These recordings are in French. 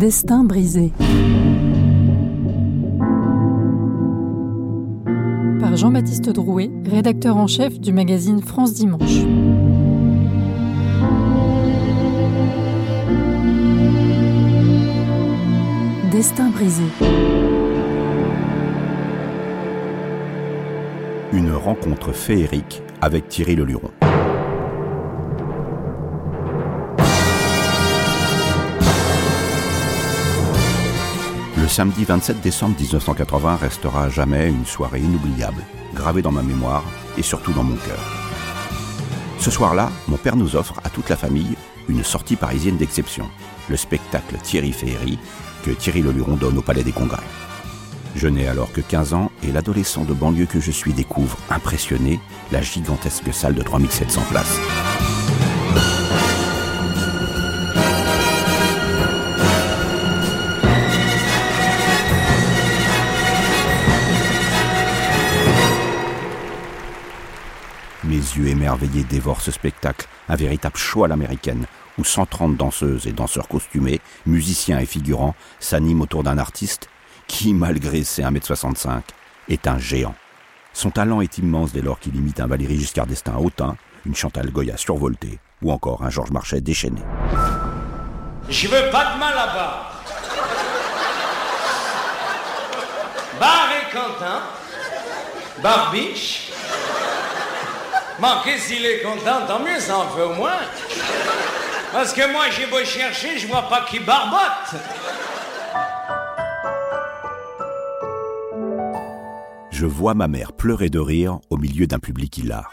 Destin brisé. Par Jean-Baptiste Drouet, rédacteur en chef du magazine France Dimanche. Destin brisé. Une rencontre féerique avec Thierry Leluron. Le samedi 27 décembre 1980 restera à jamais une soirée inoubliable, gravée dans ma mémoire et surtout dans mon cœur. Ce soir-là, mon père nous offre à toute la famille une sortie parisienne d'exception, le spectacle Thierry Féerie que Thierry Leluron donne au Palais des Congrès. Je n'ai alors que 15 ans et l'adolescent de banlieue que je suis découvre, impressionné, la gigantesque salle de 3700 places. Mes yeux émerveillés dévorent ce spectacle, un véritable show à l'américaine, où 130 danseuses et danseurs costumés, musiciens et figurants s'animent autour d'un artiste qui, malgré ses 1m65, est un géant. Son talent est immense dès lors qu'il imite un Valéry Giscard d'Estaing hautain, une Chantal Goya survoltée, ou encore un Georges Marchais déchaîné. Je veux pas de mal là-bas. Bar et Quentin, Barbiche. Manqué s'il est content, tant mieux, ça en fait au moins. Parce que moi, j'ai beau chercher, je vois pas qui barbote. Je vois ma mère pleurer de rire au milieu d'un public hilar.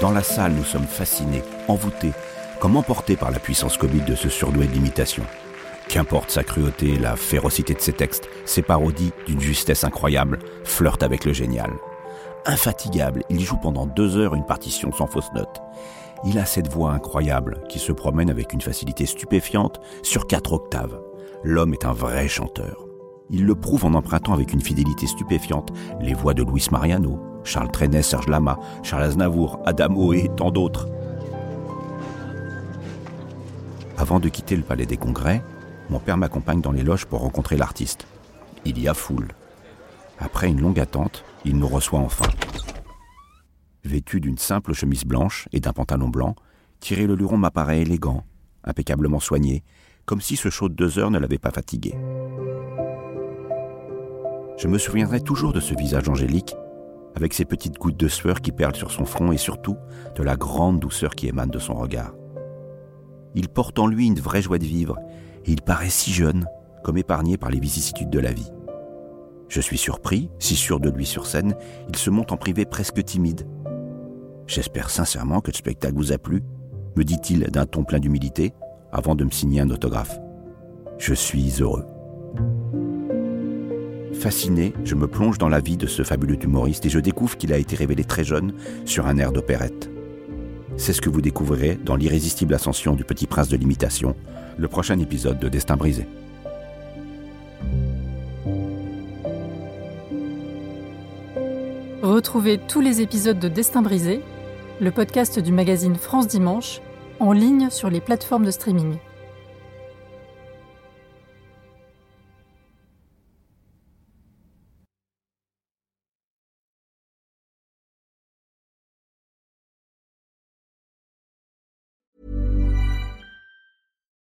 Dans la salle, nous sommes fascinés, envoûtés, comme emportés par la puissance comique de ce surdoué de l'imitation. Qu'importe sa cruauté, la férocité de ses textes, ses parodies, d'une justesse incroyable, flirtent avec le génial. Infatigable, il joue pendant deux heures une partition sans fausse note. Il a cette voix incroyable qui se promène avec une facilité stupéfiante sur quatre octaves. L'homme est un vrai chanteur. Il le prouve en empruntant avec une fidélité stupéfiante les voix de Luis Mariano, Charles Trenet, Serge Lama, Charles Aznavour, Adamo et tant d'autres. Avant de quitter le palais des congrès, mon père m'accompagne dans les loges pour rencontrer l'artiste. Il y a foule. Après une longue attente, il nous reçoit enfin. Vêtu d'une simple chemise blanche et d'un pantalon blanc, Thierry Leluron m'apparaît élégant, impeccablement soigné, comme si ce chaud de deux heures ne l'avait pas fatigué. Je me souviendrai toujours de ce visage angélique, avec ses petites gouttes de sueur qui perlent sur son front et surtout de la grande douceur qui émane de son regard. Il porte en lui une vraie joie de vivre, et il paraît si jeune, comme épargné par les vicissitudes de la vie. Je suis surpris, si sûr de lui sur scène, il se montre en privé presque timide. J'espère sincèrement que le spectacle vous a plu, me dit-il d'un ton plein d'humilité, avant de me signer un autographe. Je suis heureux. Fasciné, je me plonge dans la vie de ce fabuleux humoriste et je découvre qu'il a été révélé très jeune sur un air d'opérette. C'est ce que vous découvrirez dans l'irrésistible ascension du petit prince de l'imitation, le prochain épisode de Destin brisé. Retrouvez tous les épisodes de Destin brisé, le podcast du magazine France Dimanche, en ligne sur les plateformes de streaming.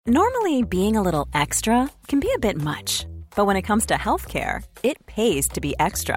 Normally, being a little extra can be a bit much, but when it comes to healthcare, it pays to be extra.